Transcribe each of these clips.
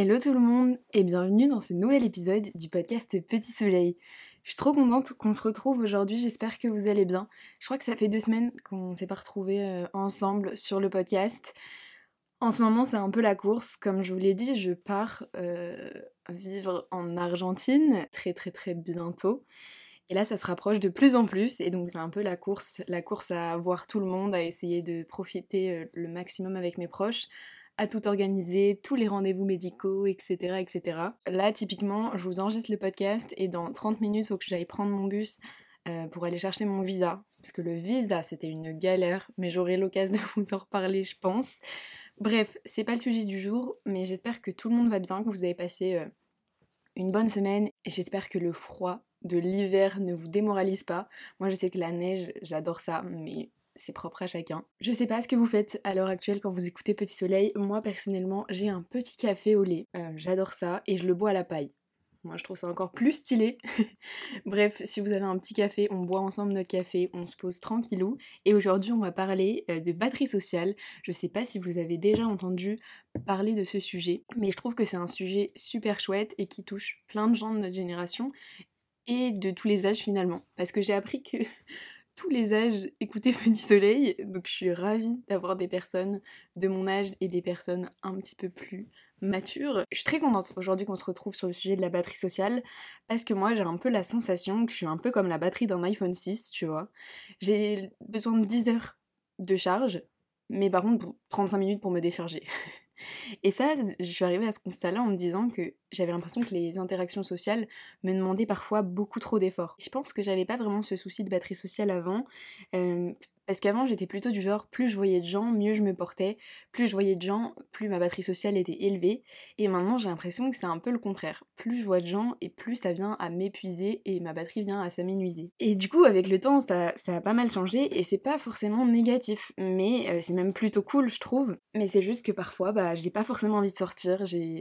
Hello tout le monde et bienvenue dans ce nouvel épisode du podcast Petit Soleil. Je suis trop contente qu'on se retrouve aujourd'hui, j'espère que vous allez bien. Je crois que ça fait deux semaines qu'on s'est pas retrouvés euh, ensemble sur le podcast. En ce moment c'est un peu la course, comme je vous l'ai dit, je pars euh, vivre en Argentine très très très bientôt. Et là, ça se rapproche de plus en plus, et donc c'est un peu la course, la course à voir tout le monde, à essayer de profiter euh, le maximum avec mes proches, à tout organiser, tous les rendez-vous médicaux, etc., etc. Là, typiquement, je vous enregistre le podcast et dans 30 minutes, il faut que j'aille prendre mon bus euh, pour aller chercher mon visa. Parce que le visa, c'était une galère, mais j'aurai l'occasion de vous en reparler, je pense. Bref, c'est pas le sujet du jour, mais j'espère que tout le monde va bien, que vous avez passé euh, une bonne semaine et j'espère que le froid de l'hiver ne vous démoralise pas. Moi, je sais que la neige, j'adore ça, mais c'est propre à chacun. Je sais pas ce que vous faites à l'heure actuelle quand vous écoutez Petit Soleil. Moi personnellement, j'ai un petit café au lait. Euh, j'adore ça et je le bois à la paille. Moi je trouve ça encore plus stylé. Bref, si vous avez un petit café, on boit ensemble notre café, on se pose tranquillou. Et aujourd'hui on va parler euh, de batterie sociale. Je sais pas si vous avez déjà entendu parler de ce sujet, mais je trouve que c'est un sujet super chouette et qui touche plein de gens de notre génération et de tous les âges finalement. Parce que j'ai appris que tous les âges écouter Petit Soleil, donc je suis ravie d'avoir des personnes de mon âge et des personnes un petit peu plus matures. Je suis très contente aujourd'hui qu'on se retrouve sur le sujet de la batterie sociale parce que moi j'ai un peu la sensation que je suis un peu comme la batterie d'un iPhone 6, tu vois. J'ai besoin de 10 heures de charge, mais par contre 35 minutes pour me décharger. Et ça, je suis arrivée à ce constat-là en me disant que j'avais l'impression que les interactions sociales me demandaient parfois beaucoup trop d'efforts. Je pense que j'avais pas vraiment ce souci de batterie sociale avant, euh, parce qu'avant, j'étais plutôt du genre, plus je voyais de gens, mieux je me portais, plus je voyais de gens, plus ma batterie sociale était élevée, et maintenant j'ai l'impression que c'est un peu le contraire. Plus je vois de gens, et plus ça vient à m'épuiser, et ma batterie vient à s'amenuiser. Et du coup, avec le temps, ça, ça a pas mal changé, et c'est pas forcément négatif, mais euh, c'est même plutôt cool, je trouve. Mais c'est juste que parfois, bah, j'ai pas forcément envie de sortir, j'ai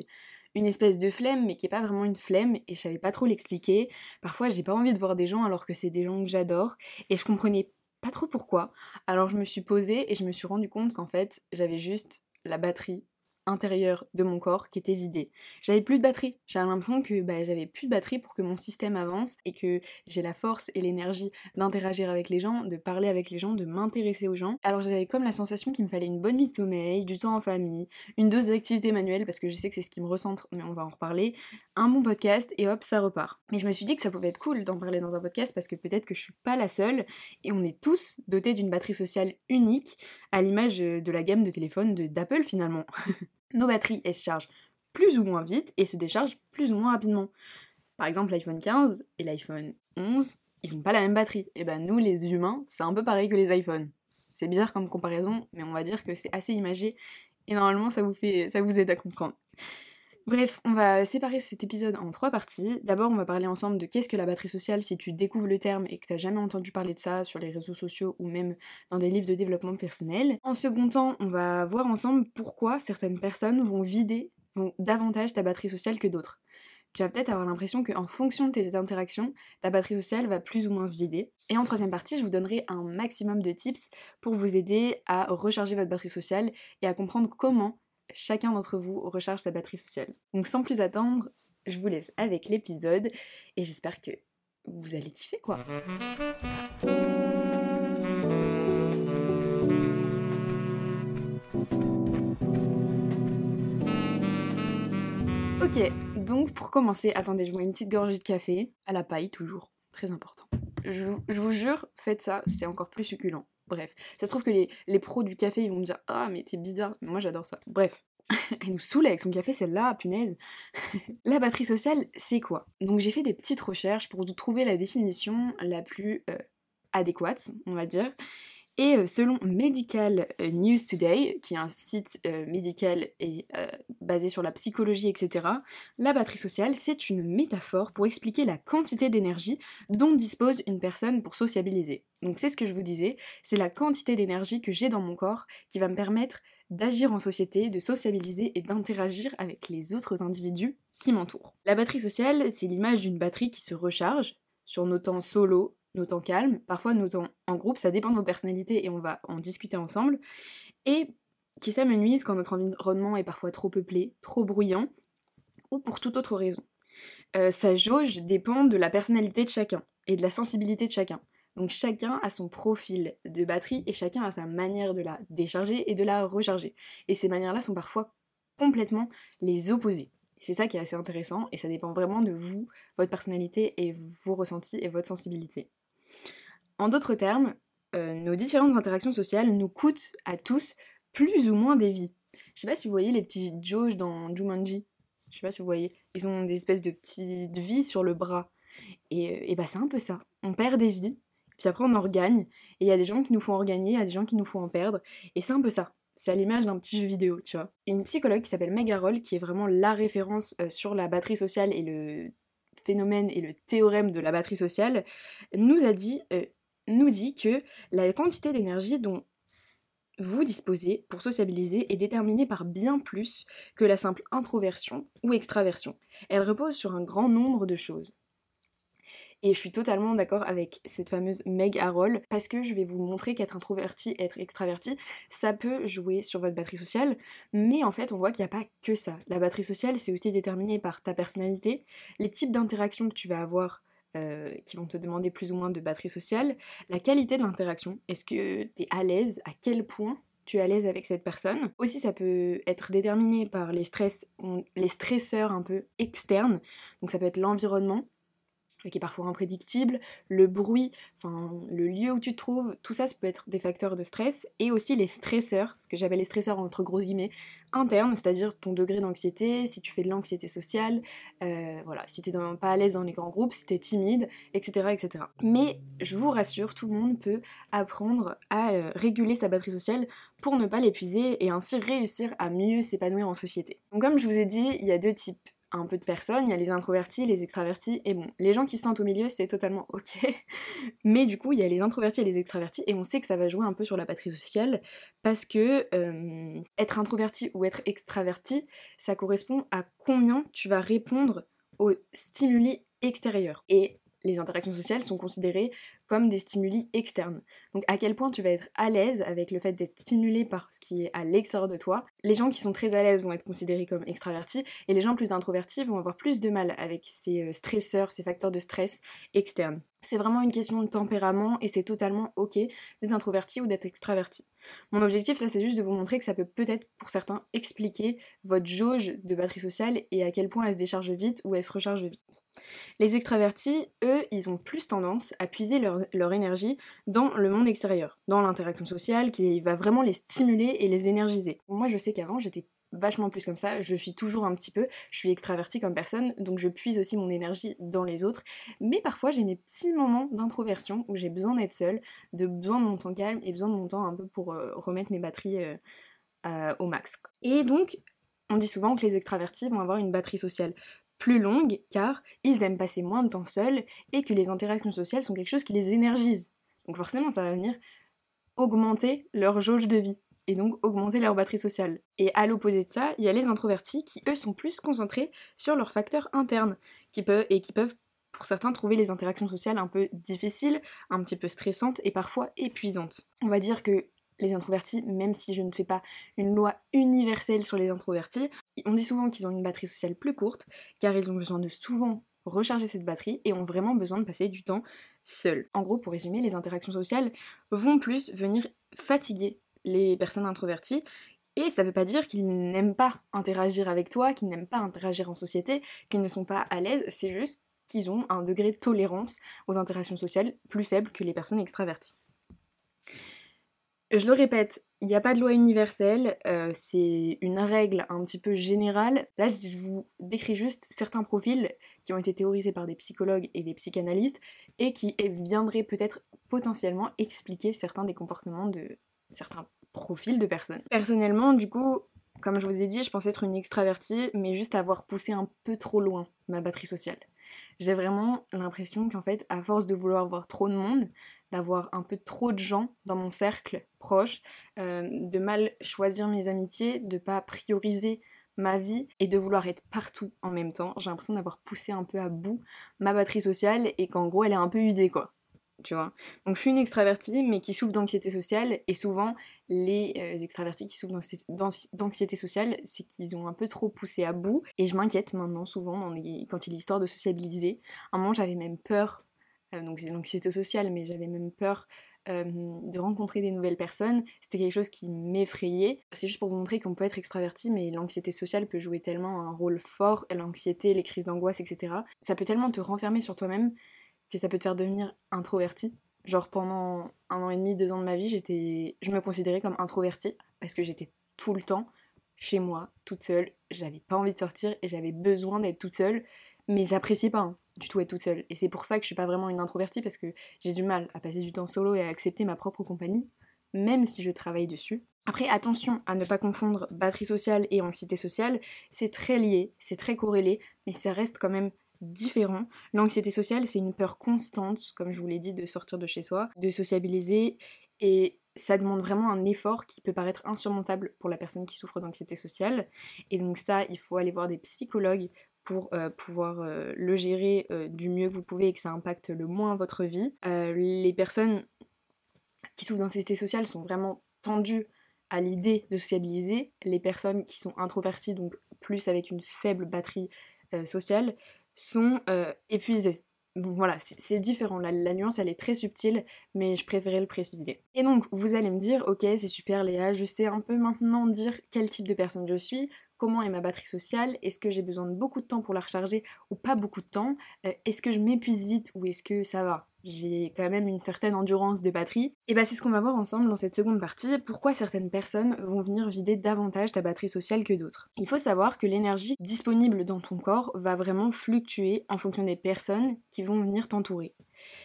une espèce de flemme, mais qui est pas vraiment une flemme, et je savais pas trop l'expliquer. Parfois, j'ai pas envie de voir des gens alors que c'est des gens que j'adore, et je comprenais pas trop pourquoi. Alors je me suis posée et je me suis rendu compte qu'en fait j'avais juste la batterie intérieur de mon corps qui était vidé. J'avais plus de batterie. J'avais l'impression que bah, j'avais plus de batterie pour que mon système avance et que j'ai la force et l'énergie d'interagir avec les gens, de parler avec les gens, de m'intéresser aux gens. Alors j'avais comme la sensation qu'il me fallait une bonne nuit de sommeil, du temps en famille, une dose d'activité manuelle parce que je sais que c'est ce qui me recentre, mais on va en reparler, un bon podcast et hop, ça repart. Mais je me suis dit que ça pouvait être cool d'en parler dans un podcast parce que peut-être que je suis pas la seule et on est tous dotés d'une batterie sociale unique à l'image de la gamme de téléphone d'Apple finalement. nos batteries, elles se chargent plus ou moins vite et se déchargent plus ou moins rapidement. Par exemple, l'iPhone 15 et l'iPhone 11, ils n'ont pas la même batterie. Et ben nous, les humains, c'est un peu pareil que les iPhones. C'est bizarre comme comparaison, mais on va dire que c'est assez imagé et normalement ça vous fait, ça vous aide à comprendre. Bref, on va séparer cet épisode en trois parties. D'abord, on va parler ensemble de qu'est-ce que la batterie sociale si tu découvres le terme et que t'as jamais entendu parler de ça sur les réseaux sociaux ou même dans des livres de développement personnel. En second temps, on va voir ensemble pourquoi certaines personnes vont vider davantage ta batterie sociale que d'autres. Tu vas peut-être avoir l'impression qu'en fonction de tes interactions, ta batterie sociale va plus ou moins se vider. Et en troisième partie, je vous donnerai un maximum de tips pour vous aider à recharger votre batterie sociale et à comprendre comment chacun d'entre vous recharge sa batterie sociale. Donc sans plus attendre, je vous laisse avec l'épisode et j'espère que vous allez kiffer quoi. Ok, donc pour commencer, attendez, je bois une petite gorgée de café, à la paille toujours, très important. Je, je vous jure, faites ça, c'est encore plus succulent. Bref, ça se trouve que les, pros du café ils vont me dire Ah, mais t'es bizarre, moi j'adore ça. Bref, elle nous saoule avec son café, celle-là, punaise. la batterie sociale, c'est quoi? Donc j'ai fait des petites recherches pour trouver la définition la plus euh, adéquate, on va dire. Et euh, selon Medical euh, News Today, qui est un site euh, médical et basé sur la psychologie, etc., la batterie sociale, c'est une métaphore pour expliquer la quantité d'énergie dont dispose une personne pour sociabiliser. Donc c'est ce que je vous disais, c'est la quantité d'énergie que j'ai dans mon corps qui va me permettre d'agir en société, de sociabiliser et d'interagir avec les autres individus qui m'entourent. La batterie sociale, c'est l'image d'une batterie qui se recharge sur nos temps solo, nos temps calmes, parfois nos temps en groupe, ça dépend de nos personnalités et on va en discuter ensemble, et qui s'amenuise quand notre environnement est parfois trop peuplé, trop bruyant, ou pour toute autre raison. Euh, sa jauge dépend de la personnalité de chacun et de la sensibilité de chacun. Donc chacun a son profil de batterie et chacun a sa manière de la décharger et de la recharger. Et ces manières-là sont parfois complètement les opposés. C'est ça qui est assez intéressant et ça dépend vraiment de vous, votre personnalité et vos ressentis et votre sensibilité. En d'autres termes, euh, nos différentes interactions sociales nous coûtent à tous plus ou moins des vies. Je sais pas si vous voyez les petits jauges dans Jumanji. Je sais pas si vous voyez. Ils ont des espèces de petites vies sur le bras. Et, euh, et bah c'est un peu ça. On perd des vies, puis après on en regagne. Et il y a des gens qui nous font en regagner, il y a des gens qui nous font en perdre. Et c'est un peu ça. C'est à l'image d'un petit jeu vidéo, tu vois. Une psychologue qui s'appelle Meg Roll, qui est vraiment la référence euh, sur la batterie sociale et le phénomène et le théorème de la batterie sociale, nous dit, euh, nous dit que la quantité d'énergie dont vous disposez pour sociabiliser est déterminée par bien plus que la simple introversion ou extraversion. Elle repose sur un grand nombre de choses. Et je suis totalement d'accord avec cette fameuse Meg Harold parce que je vais vous montrer qu'être introverti, être extraverti, ça peut jouer sur votre batterie sociale, mais en fait on voit qu'il n'y a pas que ça. La batterie sociale c'est aussi déterminé par ta personnalité, les types d'interactions que tu vas avoir euh, qui vont te demander plus ou moins de batterie sociale, la qualité de l'interaction, est-ce que tu es à l'aise, à quel point tu es à l'aise avec cette personne. Aussi, ça peut être déterminé par les stress, les stresseurs un peu externes. Donc ça peut être l'environnement, qui est parfois imprédictible, le bruit, le lieu où tu te trouves, tout ça, peut être des facteurs de stress, et aussi les stresseurs, ce que j'appelle les stresseurs entre gros guillemets, internes, c'est-à-dire ton degré d'anxiété, si tu fais de l'anxiété sociale, euh, voilà, si t'es pas à l'aise dans les grands groupes, si t'es timide, etc., etc. Mais je vous rassure, tout le monde peut apprendre à euh, réguler sa batterie sociale pour ne pas l'épuiser et ainsi réussir à mieux s'épanouir en société. Donc comme je vous ai dit, il y a deux types un peu de personnes, il y a les introvertis, les extravertis, et bon, les gens qui se sentent au milieu, c'est totalement ok, mais du coup, il y a les introvertis et les extravertis, et on sait que ça va jouer un peu sur la patrie sociale, parce que euh, être introverti ou être extraverti, ça correspond à combien tu vas répondre aux stimuli extérieurs. Et les interactions sociales sont considérées comme des stimuli externes. Donc à quel point tu vas être à l'aise avec le fait d'être stimulé par ce qui est à l'extérieur de toi? Les gens qui sont très à l'aise vont être considérés comme extravertis et les gens plus introvertis vont avoir plus de mal avec ces euh, stresseurs, ces facteurs de stress externes. C'est vraiment une question de tempérament et c'est totalement ok d'être introverti ou d'être extraverti. Mon objectif là c'est juste de vous montrer que ça peut peut-être pour certains expliquer votre jauge de batterie sociale et à quel point elle se décharge vite ou elle se recharge vite. Les extravertis, eux, ils ont plus tendance à puiser leur, leur énergie dans le monde extérieur, dans l'interaction sociale qui va vraiment les stimuler et les énergiser. Moi je sais qu'avant j'étais vachement plus comme ça, je suis toujours un petit peu, je suis extravertie comme personne, donc je puise aussi mon énergie dans les autres, mais parfois j'ai mes petits moments d'introversion où j'ai besoin d'être seule, de besoin de mon temps calme et besoin de mon temps un peu pour euh, remettre mes batteries euh, au max. Et donc, on dit souvent que les extravertis vont avoir une batterie sociale plus longue car ils aiment passer moins de temps seuls et que les interactions sociales sont quelque chose qui les énergise. Donc forcément, ça va venir augmenter leur jauge de vie et donc augmenter leur batterie sociale. Et à l'opposé de ça, il y a les introvertis qui, eux, sont plus concentrés sur leurs facteurs internes qui peuvent, et qui peuvent, pour certains, trouver les interactions sociales un peu difficiles, un petit peu stressantes et parfois épuisantes. On va dire que les introvertis, même si je ne fais pas une loi universelle sur les introvertis, on dit souvent qu'ils ont une batterie sociale plus courte, car ils ont besoin de souvent recharger cette batterie et ont vraiment besoin de passer du temps seuls. En gros, pour résumer, les interactions sociales vont plus venir fatiguer les personnes introverties. Et ça veut pas dire qu'ils n'aiment pas interagir avec toi, qu'ils n'aiment pas interagir en société, qu'ils ne sont pas à l'aise, c'est juste qu'ils ont un degré de tolérance aux interactions sociales plus faible que les personnes extraverties. Je le répète, il n'y a pas de loi universelle, euh, c'est une règle un petit peu générale. Là, je vous décris juste certains profils qui ont été théorisés par des psychologues et des psychanalystes et qui viendraient peut-être potentiellement expliquer certains des comportements de certains profil de personnes. Personnellement, du coup, comme je vous ai dit, je pensais être une extravertie, mais juste avoir poussé un peu trop loin ma batterie sociale. J'ai vraiment l'impression qu'en fait, à force de vouloir voir trop de monde, d'avoir un peu trop de gens dans mon cercle proche, euh, de mal choisir mes amitiés, de pas prioriser ma vie et de vouloir être partout en même temps, j'ai l'impression d'avoir poussé un peu à bout ma batterie sociale et qu'en gros elle est un peu usée quoi. Tu vois. Donc je suis une extravertie, mais qui souffre d'anxiété sociale, et souvent, les euh, extravertis qui souffrent d'anxiété sociale, c'est qu'ils ont un peu trop poussé à bout, et je m'inquiète maintenant souvent quand il est histoire de sociabiliser. À un moment, j'avais même peur, euh, donc c'est l'anxiété sociale, mais j'avais même peur euh, de rencontrer des nouvelles personnes. C'était quelque chose qui m'effrayait. C'est juste pour vous montrer qu'on peut être extraverti, mais l'anxiété sociale peut jouer tellement un rôle fort, l'anxiété, les crises d'angoisse, etc. Ça peut tellement te renfermer sur toi-même que ça peut te faire devenir introverti. Genre pendant un an et demi, deux ans de ma vie, j'étais, je me considérais comme introvertie parce que j'étais tout le temps chez moi, toute seule. J'avais pas envie de sortir et j'avais besoin d'être toute seule, mais j'appréciais pas hein, du tout être toute seule. Et c'est pour ça que je suis pas vraiment une introvertie parce que j'ai du mal à passer du temps solo et à accepter ma propre compagnie, même si je travaille dessus. Après, attention à ne pas confondre batterie sociale et anxiété sociale, c'est très lié, c'est très corrélé, mais ça reste quand même différent. L'anxiété sociale, c'est une peur constante, comme je vous l'ai dit, de sortir de chez soi, de sociabiliser, et ça demande vraiment un effort qui peut paraître insurmontable pour la personne qui souffre d'anxiété sociale. Et donc ça, il faut aller voir des psychologues pour euh, pouvoir euh, le gérer euh, du mieux que vous pouvez et que ça impacte le moins votre vie. les personnes qui souffrent d'anxiété sociale sont vraiment tendues à l'idée de sociabiliser. Les personnes qui sont introverties, donc plus avec une faible batterie sociale, sont euh, épuisés. Donc voilà, c'est différent, la, nuance elle est très subtile, mais je préférais le préciser. Et donc vous allez me dire, ok c'est super Léa, je sais un peu maintenant dire quel type de personne je suis, comment est ma batterie sociale, est-ce que j'ai besoin de beaucoup de temps pour la recharger ou pas beaucoup de temps, euh, est-ce que je m'épuise vite ou est-ce que ça va? J'ai quand même une certaine endurance de batterie. Et bah c'est ce qu'on va voir ensemble dans cette seconde partie, pourquoi certaines personnes vont venir vider davantage ta batterie sociale que d'autres? Il faut savoir que l'énergie disponible dans ton corps va vraiment fluctuer en fonction des personnes qui vont venir t'entourer.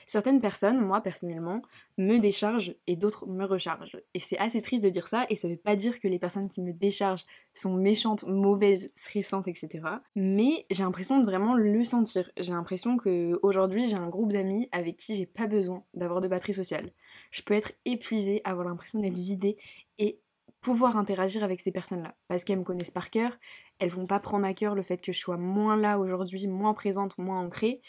Certaines personnes, moi personnellement, me déchargent et d'autres me rechargent. Et c'est assez triste de dire ça, et ça veut pas dire que les personnes qui me déchargent sont méchantes, mauvaises, stressantes, etc. Mais j'ai l'impression de vraiment le sentir. J'ai l'impression que aujourd'hui j'ai un groupe d'amis avec qui j'ai pas besoin d'avoir de batterie sociale. Je peux être épuisée, avoir l'impression d'être vidée et pouvoir interagir avec ces personnes-là. Parce qu'elles me connaissent par cœur, elles vont pas prendre à cœur le fait que je sois moins là aujourd'hui, moins présente, moins ancrée,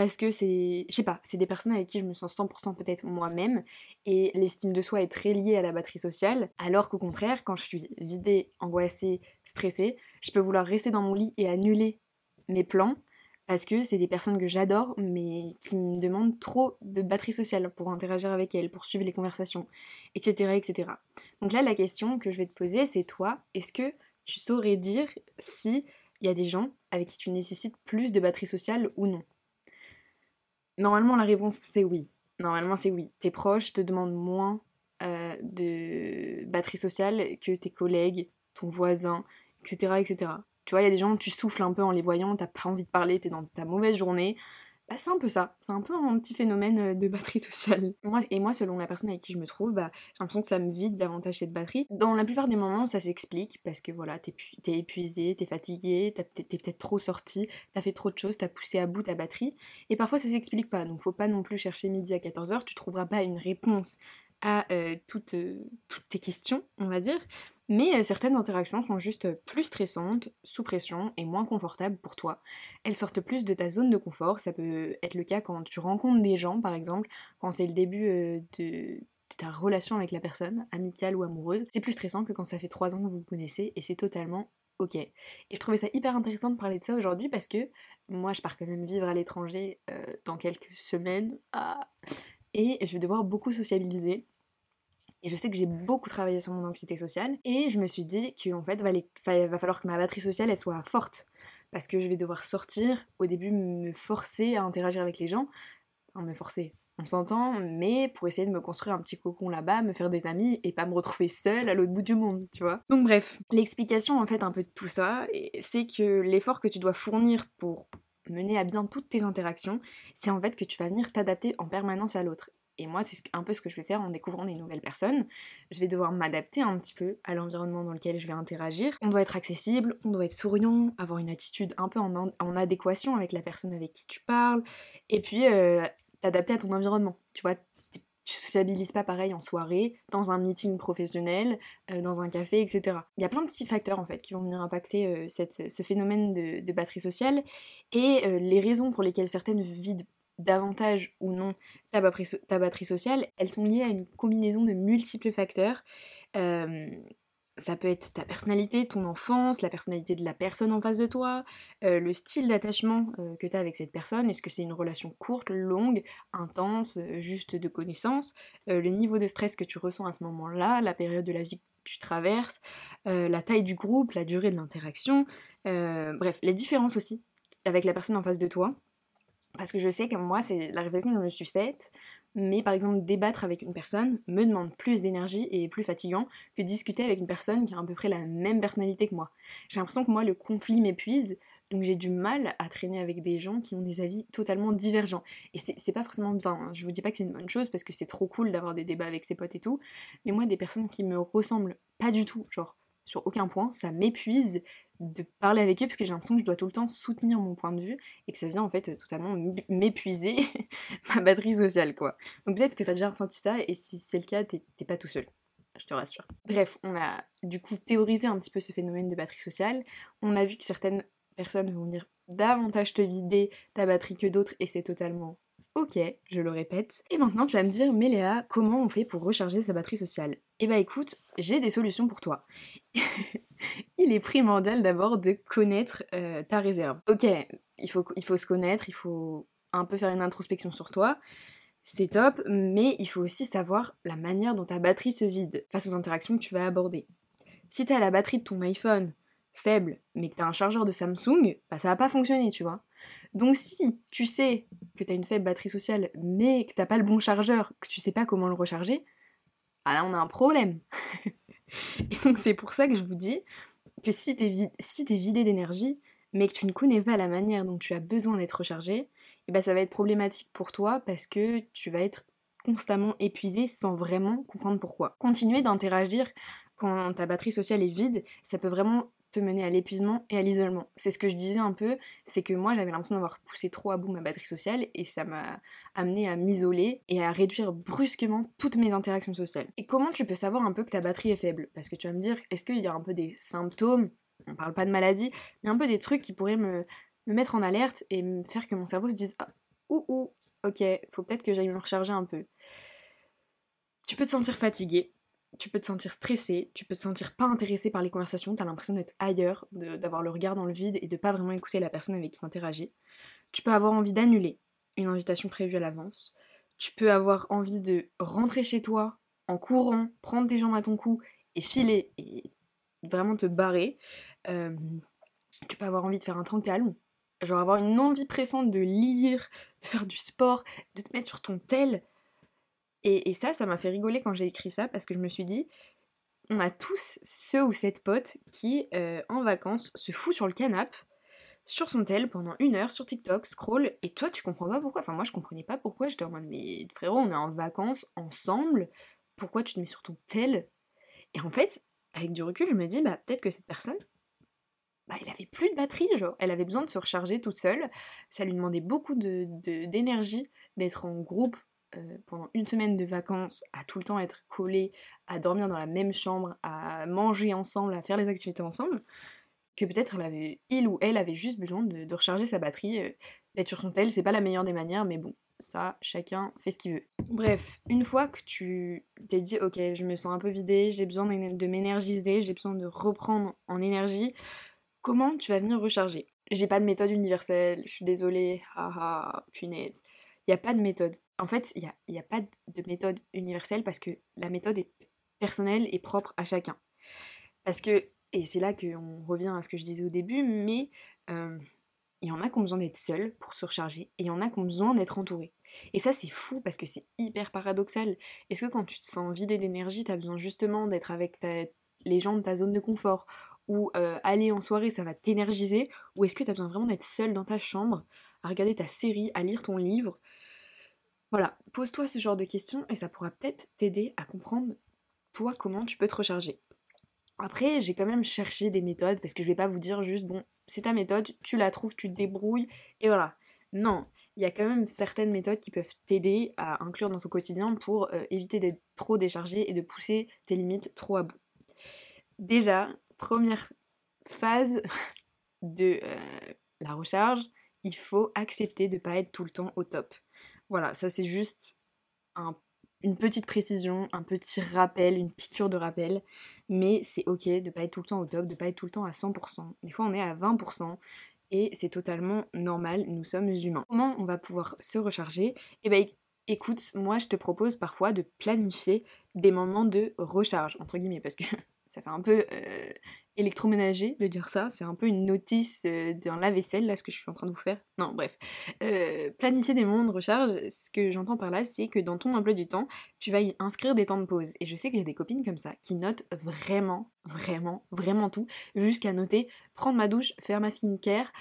parce que c'est, je sais pas, c'est des personnes avec qui je me sens 100% peut-être moi-même, et l'estime de soi est très liée à la batterie sociale, alors qu'au contraire, quand je suis vidée, angoissée, stressée, je peux vouloir rester dans mon lit et annuler mes plans, parce que c'est des personnes que j'adore, mais qui me demandent trop de batterie sociale pour interagir avec elles, pour suivre les conversations, etc. etc. Donc là, la question que je vais te poser, c'est toi, est-ce que tu saurais dire si il y a des gens avec qui tu nécessites plus de batterie sociale ou non? Normalement, la réponse c'est oui. Normalement, c'est oui. Tes proches te demandent moins euh, de batterie sociale que tes collègues, ton voisin, etc. etc. Tu vois, il y a des gens, tu souffles un peu en les voyant, t'as pas envie de parler, t'es dans ta mauvaise journée, bah, c'est un peu ça, c'est un peu un petit phénomène euh, de batterie sociale. Moi, et moi, selon la personne avec qui je me trouve, bah, j'ai l'impression que ça me vide davantage cette batterie. Dans la plupart des moments, ça s'explique parce que voilà, t'es es épuisé, t'es fatigué, t'es peut-être trop sorti, t'as fait trop de choses, t'as poussé à bout ta batterie. Et parfois, ça s'explique pas, donc faut pas non plus chercher midi à 14h, tu trouveras pas une réponse à euh, toutes, euh, toutes tes questions, on va dire. Mais euh, certaines interactions sont juste plus stressantes, sous pression et moins confortables pour toi. Elles sortent plus de ta zone de confort. Ça peut être le cas quand tu rencontres des gens, par exemple, quand c'est le début euh, de, ta relation avec la personne, amicale ou amoureuse. C'est plus stressant que quand ça fait trois ans que vous vous connaissez et c'est totalement ok. Et je trouvais ça hyper intéressant de parler de ça aujourd'hui parce que moi je pars quand même vivre à l'étranger euh, dans quelques semaines ah, et je vais devoir beaucoup sociabiliser. Et je sais que j'ai beaucoup travaillé sur mon anxiété sociale. Et je me suis dit qu'en fait, il va falloir que ma batterie sociale, soit forte. Parce que je vais devoir sortir, au début me forcer à interagir avec les gens. Enfin, me forcer, on s'entend, mais pour essayer de me construire un petit cocon là-bas, me faire des amis et pas me retrouver seule à l'autre bout du monde, tu vois. Donc bref, l'explication en fait un peu de tout ça, c'est que l'effort que tu dois fournir pour mener à bien toutes tes interactions, c'est en fait que tu vas venir t'adapter en permanence à l'autre. Et moi, c'est un peu ce que je vais faire en découvrant des nouvelles personnes. Je vais devoir m'adapter un petit peu à l'environnement dans lequel je vais interagir. On doit être accessible, on doit être souriant, avoir une attitude un peu en, adéquation avec la personne avec qui tu parles. Et puis, euh, t'adapter à ton environnement. Tu vois, tu sociabilises pas pareil en soirée, dans un meeting professionnel, euh, dans un café, etc. Il y a plein de petits facteurs en fait qui vont venir impacter euh, ce phénomène de, batterie sociale et les raisons pour lesquelles certaines vident davantage ou non ta batterie, sociale, elles sont liées à une combinaison de multiples facteurs. ça peut être ta personnalité, ton enfance, la personnalité de la personne en face de toi, le style d'attachement que tu as avec cette personne, est-ce que c'est une relation courte, longue, intense, juste de connaissance, le niveau de stress que tu ressens à ce moment-là, la période de la vie que tu traverses, la taille du groupe, la durée de l'interaction, bref, les différences aussi avec la personne en face de toi. Parce que je sais que moi, c'est la réflexion que je me suis faite, mais par exemple, débattre avec une personne me demande plus d'énergie et est plus fatigant que discuter avec une personne qui a à peu près la même personnalité que moi. J'ai l'impression que moi, le conflit m'épuise, donc j'ai du mal à traîner avec des gens qui ont des avis totalement divergents. Et c'est pas forcément bien, hein. je vous dis pas que c'est une bonne chose parce que c'est trop cool d'avoir des débats avec ses potes et tout, mais moi, des personnes qui me ressemblent pas du tout, genre sur aucun point, ça m'épuise de parler avec eux parce que j'ai l'impression que je dois tout le temps soutenir mon point de vue et que ça vient en fait totalement m'épuiser ma batterie sociale quoi. Donc peut-être que t'as déjà ressenti ça et si c'est le cas, t'es pas tout seul. Je te rassure. Bref, on a du coup théorisé un petit peu ce phénomène de batterie sociale. On a vu que certaines personnes vont venir davantage te vider ta batterie que d'autres et c'est totalement ok, je le répète. Et maintenant tu vas me dire, mais Léa, comment on fait pour recharger sa batterie sociale? Eh bah écoute, j'ai des solutions pour toi. il est primordial d'abord de connaître euh, ta réserve. Ok, il faut, se connaître, il faut un peu faire une introspection sur toi. C'est top, mais il faut aussi savoir la manière dont ta batterie se vide face aux interactions que tu vas aborder. Si t'as la batterie de ton iPhone faible, mais que t'as un chargeur de Samsung, bah ça va pas fonctionner, tu vois. Donc si tu sais que t'as une faible batterie sociale, mais que t'as pas le bon chargeur, que tu sais pas comment le recharger, ah là on a un problème. Et donc c'est pour ça que je vous dis que si t'es si vidé d'énergie, mais que tu ne connais pas la manière dont tu as besoin d'être rechargé, et eh ben ça va être problématique pour toi parce que tu vas être constamment épuisé sans vraiment comprendre pourquoi. Continuer d'interagir quand ta batterie sociale est vide, ça peut vraiment te mener à l'épuisement et à l'isolement. C'est ce que je disais un peu, c'est que moi j'avais l'impression d'avoir poussé trop à bout ma batterie sociale et ça m'a amené à m'isoler et à réduire brusquement toutes mes interactions sociales. Et comment tu peux savoir un peu que ta batterie est faible? Parce que tu vas me dire, est-ce qu'il y a un peu des symptômes, on parle pas de maladie, mais un peu des trucs qui pourraient me, me mettre en alerte et me faire que mon cerveau se dise, ah, ouh, ouh, ok, faut peut-être que j'aille me recharger un peu. Tu peux te sentir fatigué, tu peux te sentir stressé, tu peux te sentir pas intéressé par les conversations, t'as l'impression d'être ailleurs, d'avoir le regard dans le vide et de pas vraiment écouter la personne avec qui t'interagis. Tu peux avoir envie d'annuler une invitation prévue à l'avance. Tu peux avoir envie de rentrer chez toi en courant, prendre tes jambes à ton cou et filer et vraiment te barrer. Euh, tu peux avoir envie de faire un temps calme, genre avoir une envie pressante de lire, de faire du sport, de te mettre sur ton tel et, ça, ça m'a fait rigoler quand j'ai écrit ça parce que je me suis dit, on a tous ce ou cette pote qui, euh, en vacances, se fout sur le canapé, sur son tel pendant une heure sur TikTok, scroll, et toi tu comprends pas pourquoi. Enfin, moi je comprenais pas pourquoi. J'étais en mode, mais frérot, on est en vacances ensemble, pourquoi tu te mets sur ton tel? Et en fait, avec du recul, je me dis, bah peut-être que cette personne, bah, elle avait plus de batterie, genre, elle avait besoin de se recharger toute seule. Ça lui demandait beaucoup d'énergie de, d'être en groupe euh, pendant une semaine de vacances à tout le temps être collé, à dormir dans la même chambre, à manger ensemble, à faire les activités ensemble, que peut-être il ou elle avait juste besoin de, recharger sa batterie, euh, d'être sur son tel, c'est pas la meilleure des manières, mais bon, ça, chacun fait ce qu'il veut. Bref, une fois que tu t'es dit, ok, je me sens un peu vidée, j'ai besoin de m'énergiser, j'ai besoin de reprendre en énergie, comment tu vas venir recharger? J'ai pas de méthode universelle, je suis désolée, haha, punaise. N'y a pas de méthode. En fait, il n'y a, pas de méthode universelle parce que la méthode est personnelle et propre à chacun. Parce que, et c'est là qu'on revient à ce que je disais au début, mais euh, il y en a qui ont besoin d'être seuls pour se recharger et il y en a qui ont besoin d'être entourés. Et ça, c'est fou parce que c'est hyper paradoxal. Est-ce que quand tu te sens vidé d'énergie, tu as besoin justement d'être avec les gens de ta zone de confort? Ou euh, aller en soirée, ça va t'énergiser? Ou est-ce que tu as besoin vraiment d'être seul dans ta chambre, à regarder ta série, à lire ton livre? Voilà, pose-toi ce genre de questions et ça pourra peut-être t'aider à comprendre toi comment tu peux te recharger. Après, j'ai quand même cherché des méthodes parce que je vais pas vous dire juste bon, c'est ta méthode, tu la trouves, tu te débrouilles et voilà. Non, il y a quand même certaines méthodes qui peuvent t'aider à inclure dans ton quotidien pour euh, éviter d'être trop déchargé et de pousser tes limites trop à bout. Déjà, première phase de euh, la recharge, il faut accepter de ne pas être tout le temps au top. Voilà, ça c'est juste une petite précision, un petit rappel, une piqûre de rappel. Mais c'est ok de pas être tout le temps au top, de pas être tout le temps à 100%. Des fois on est à 20% et c'est totalement normal, nous sommes humains. Comment on va pouvoir se recharger? Eh ben écoute, moi je te propose parfois de planifier des moments de recharge, entre guillemets, parce que ça fait un peu euh, électroménager de dire ça, c'est un peu une notice euh, d'un lave-vaisselle, là, ce que je suis en train de vous faire. Non, bref. Euh, planifier des moments de recharge, ce que j'entends par là, c'est que dans ton emploi du temps, tu vas y inscrire des temps de pause. Et je sais que j'ai des copines comme ça, qui notent vraiment, vraiment, vraiment tout, jusqu'à noter prendre ma douche, faire ma skincare,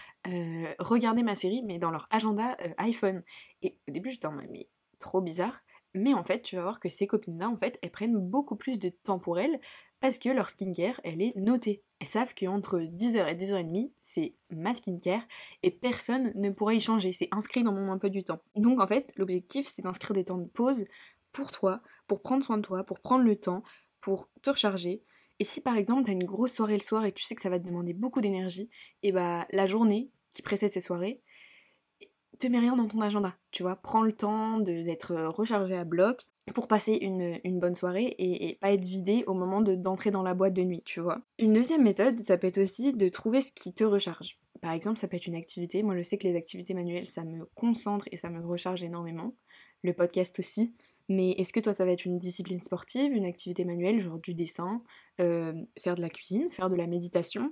regarder ma série, mais dans leur agenda iPhone. Et au début, j'étais en mais trop bizarre. Mais en fait, tu vas voir que ces copines-là, en fait, elles prennent beaucoup plus de temps pour elles parce que leur skincare, elle est notée. Elles savent qu'entre 10h et 10h30, c'est ma skincare et personne ne pourra y changer. C'est inscrit dans mon emploi du temps. Donc en fait, l'objectif, c'est d'inscrire des temps de pause pour toi, pour prendre soin de toi, pour prendre le temps, pour te recharger. Et si par exemple, tu as une grosse soirée le soir et tu sais que ça va te demander beaucoup d'énergie, et bah la journée qui précède ces soirées, te mets rien dans ton agenda, tu vois. Prends le temps d'être rechargé à bloc pour passer une, bonne soirée et, pas être vidé au moment d'entrer dans la boîte de nuit, tu vois. Une deuxième méthode, ça peut être aussi de trouver ce qui te recharge. Par exemple, ça peut être une activité. Moi, je sais que les activités manuelles, ça me concentre et ça me recharge énormément. Le podcast aussi. Mais est-ce que toi, ça va être une discipline sportive, une activité manuelle, genre du dessin, euh, faire de la cuisine, faire de la méditation?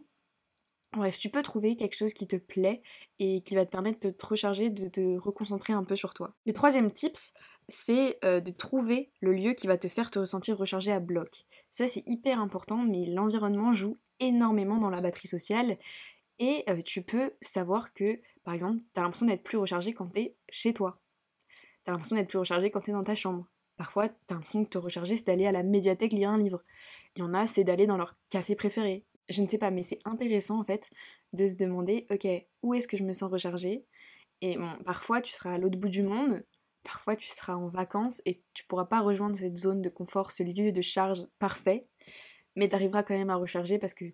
Bref, tu peux trouver quelque chose qui te plaît et qui va te permettre de te recharger, de te reconcentrer un peu sur toi. Le troisième tips, c'est euh, de trouver le lieu qui va te faire te ressentir rechargé à bloc. Ça, c'est hyper important, mais l'environnement joue énormément dans la batterie sociale. Et euh, tu peux savoir que, par exemple, tu as l'impression d'être plus rechargé quand tu es chez toi. Tu as l'impression d'être plus rechargé quand tu es dans ta chambre. Parfois, tu as l'impression que te recharger, c'est d'aller à la médiathèque lire un livre. Il y en a, c'est d'aller dans leur café préféré je ne sais pas, mais c'est intéressant en fait de se demander, ok, où est-ce que je me sens rechargée? Et parfois tu seras à l'autre bout du monde, parfois tu seras en vacances et tu pourras pas rejoindre cette zone de confort, ce lieu de charge parfait, mais tu arriveras quand même à recharger parce que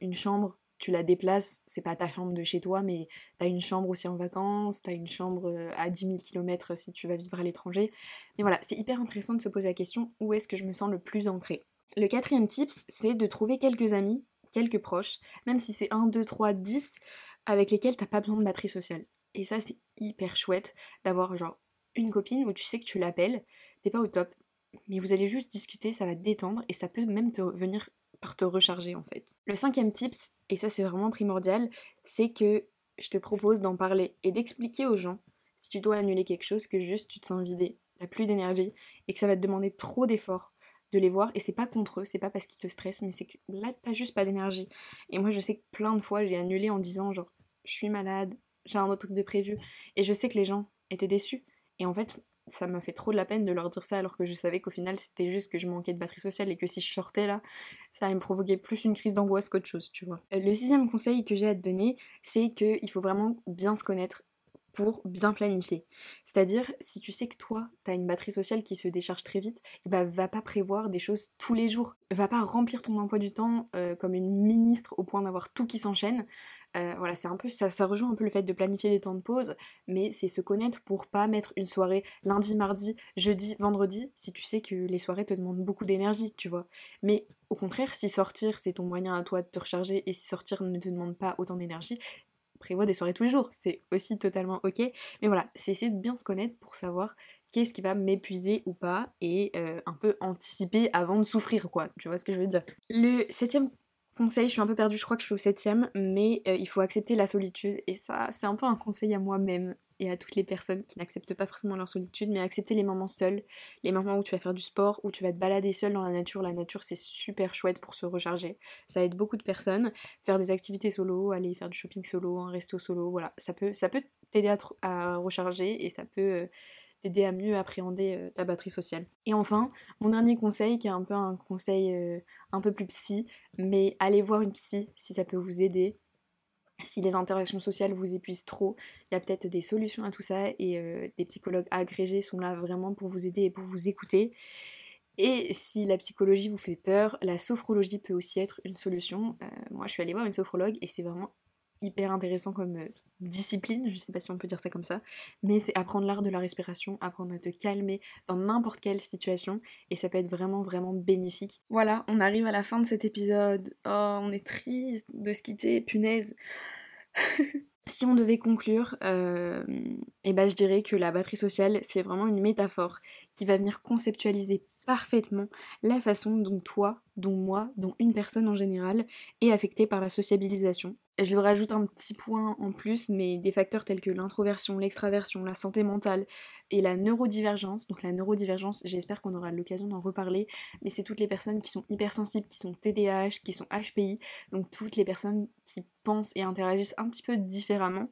une chambre, tu la déplaces, c'est pas ta chambre de chez toi, mais tu as une chambre aussi en vacances, tu as une chambre euh, à 10 000 km si tu vas vivre à l'étranger. Mais voilà, c'est hyper intéressant de se poser la question où est-ce que je me sens le plus ancré. Le quatrième tips, c'est de trouver quelques amis quelques proches, même si c'est 1, 2, 3, 10, avec lesquels t'as pas besoin de batterie sociale. Et ça, c'est hyper chouette d'avoir genre une copine où tu sais que tu l'appelles, t'es pas au top, mais vous allez juste discuter, ça va te détendre et ça peut même te venir par te recharger en fait. Le cinquième tips, et ça c'est vraiment primordial, c'est que je te propose d'en parler et d'expliquer aux gens si tu dois annuler quelque chose que juste tu te sens vidé, t'as plus d'énergie et que ça va te demander trop d'efforts de les voir et c'est pas contre eux, c'est pas parce qu'ils te stressent, mais c'est que là t'as juste pas d'énergie. Et moi je sais que plein de fois j'ai annulé en disant genre je suis malade, j'ai un autre truc de prévu et je sais que les gens étaient déçus et en fait ça m'a fait trop de la peine de leur dire ça alors que je savais qu'au final c'était juste que je manquais de batterie sociale et que si je sortais là ça allait me provoquer plus une crise d'angoisse qu'autre chose tu vois. Euh, le sixième conseil que j'ai à te donner c'est qu'il faut vraiment bien se connaître bien planifier. C'est-à-dire, si tu sais que toi, tu as une batterie sociale qui se décharge très vite, bah, va pas prévoir des choses tous les jours. Va pas remplir ton emploi du temps euh, comme une ministre au point d'avoir tout qui s'enchaîne. Euh, voilà, c'est un peu ça, ça rejoint un peu le fait de planifier des temps de pause, mais c'est se connaître pour pas mettre une soirée lundi, mardi, jeudi, vendredi, si tu sais que les soirées te demandent beaucoup d'énergie, tu vois. Mais au contraire, si sortir c'est ton moyen à toi de te recharger et si sortir ne te demande pas autant d'énergie, prévoit des soirées tous les jours, c'est aussi totalement ok. Mais voilà, c'est essayer de bien se connaître pour savoir qu'est-ce qui va m'épuiser ou pas et euh, un peu anticiper avant de souffrir quoi, tu vois ce que je veux dire? Le septième conseil, je suis un peu perdue, je crois que je suis au septième, mais euh, il faut accepter la solitude et ça c'est un peu un conseil à moi-même et à toutes les personnes qui n'acceptent pas forcément leur solitude, mais accepter les moments seuls, les moments où tu vas faire du sport, où tu vas te balader seul dans la nature. La nature, c'est super chouette pour se recharger. Ça aide beaucoup de personnes. Faire des activités solo, aller faire du shopping solo, un resto solo, voilà. Ça peut, ça peut t'aider à, recharger et ça peut euh, t'aider à mieux appréhender euh, ta batterie sociale. Et enfin, mon dernier conseil, qui est un peu un conseil euh, un peu plus psy, mais allez voir une psy si ça peut vous aider si les interactions sociales vous épuisent trop, il y a peut-être des solutions à tout ça et euh, des psychologues agrégés sont là vraiment pour vous aider et pour vous écouter. Et si la psychologie vous fait peur, la sophrologie peut aussi être une solution. Moi je suis allée voir une sophrologue et c'est vraiment hyper intéressant comme euh, discipline, je sais pas si on peut dire ça comme ça, mais c'est apprendre l'art de la respiration, apprendre à te calmer dans n'importe quelle situation et ça peut être vraiment vraiment bénéfique. Voilà, on arrive à la fin de cet épisode. Oh, on est triste de se quitter, punaise. si on devait conclure, euh, eh ben, je dirais que la batterie sociale, c'est vraiment une métaphore qui va venir conceptualiser parfaitement la façon dont toi, dont moi, dont une personne en général est affectée par la sociabilisation. Je rajoute un petit point en plus, mais des facteurs tels que l'introversion, l'extraversion, la santé mentale et la neurodivergence. Donc la neurodivergence, j'espère qu'on aura l'occasion d'en reparler, mais c'est toutes les personnes qui sont hypersensibles, qui sont TDAH, qui sont HPI, donc toutes les personnes qui pensent et interagissent un petit peu différemment,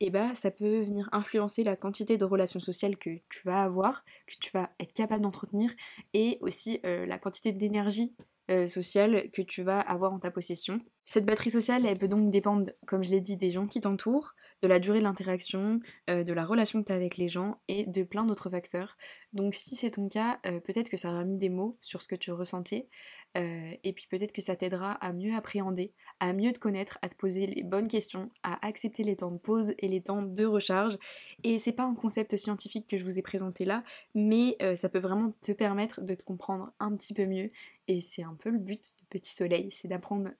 et bah ça peut venir influencer la quantité de relations sociales que tu vas avoir, que tu vas être capable d'entretenir, et aussi euh, la quantité d'énergie euh, sociale que tu vas avoir en ta possession. Cette batterie sociale, elle peut donc dépendre, comme je l'ai dit, des gens qui t'entourent, de la durée de l'interaction, euh, de la relation que tu as avec les gens et de plein d'autres facteurs. Donc si c'est ton cas, euh, peut-être que ça aura mis des mots sur ce que tu ressentais et puis peut-être que ça t'aidera à mieux appréhender, à mieux te connaître, à te poser les bonnes questions, à accepter les temps de pause et les temps de recharge. Et c'est pas un concept scientifique que je vous ai présenté là, mais ça peut vraiment te permettre de te comprendre un petit peu mieux et c'est un peu le but de Petit Soleil, c'est d'apprendre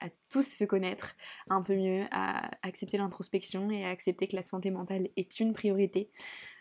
à, tous se connaître un peu mieux, à accepter l'introspection et à accepter que la santé mentale est une priorité.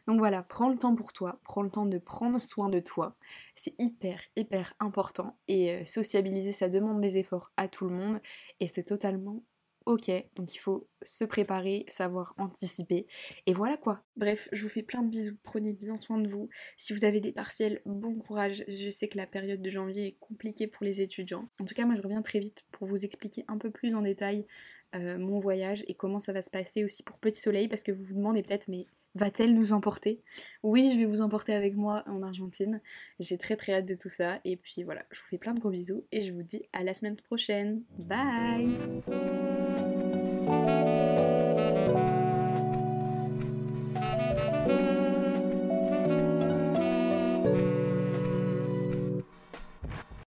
Donc voilà, prends le temps pour toi, prends le temps de prendre soin de toi. C'est hyper, hyper important. Et euh, sociabiliser, ça demande des efforts à tout le monde. Et c'est totalement ok, donc il faut se préparer, savoir anticiper, et voilà quoi. Bref, je vous fais plein de bisous, prenez bien soin de vous. Si vous avez des partiels, bon courage, je sais que la période de janvier est compliquée pour les étudiants. En tout cas, moi je reviens très vite pour vous expliquer un peu plus en détail euh, mon voyage et comment ça va se passer aussi pour Petit Soleil, parce que vous vous demandez peut-être, mais va-t-elle nous emporter? Oui, je vais vous emporter avec moi en Argentine. J'ai très très hâte de tout ça. Et puis voilà, je vous fais plein de gros bisous et je vous dis à la semaine prochaine. Bye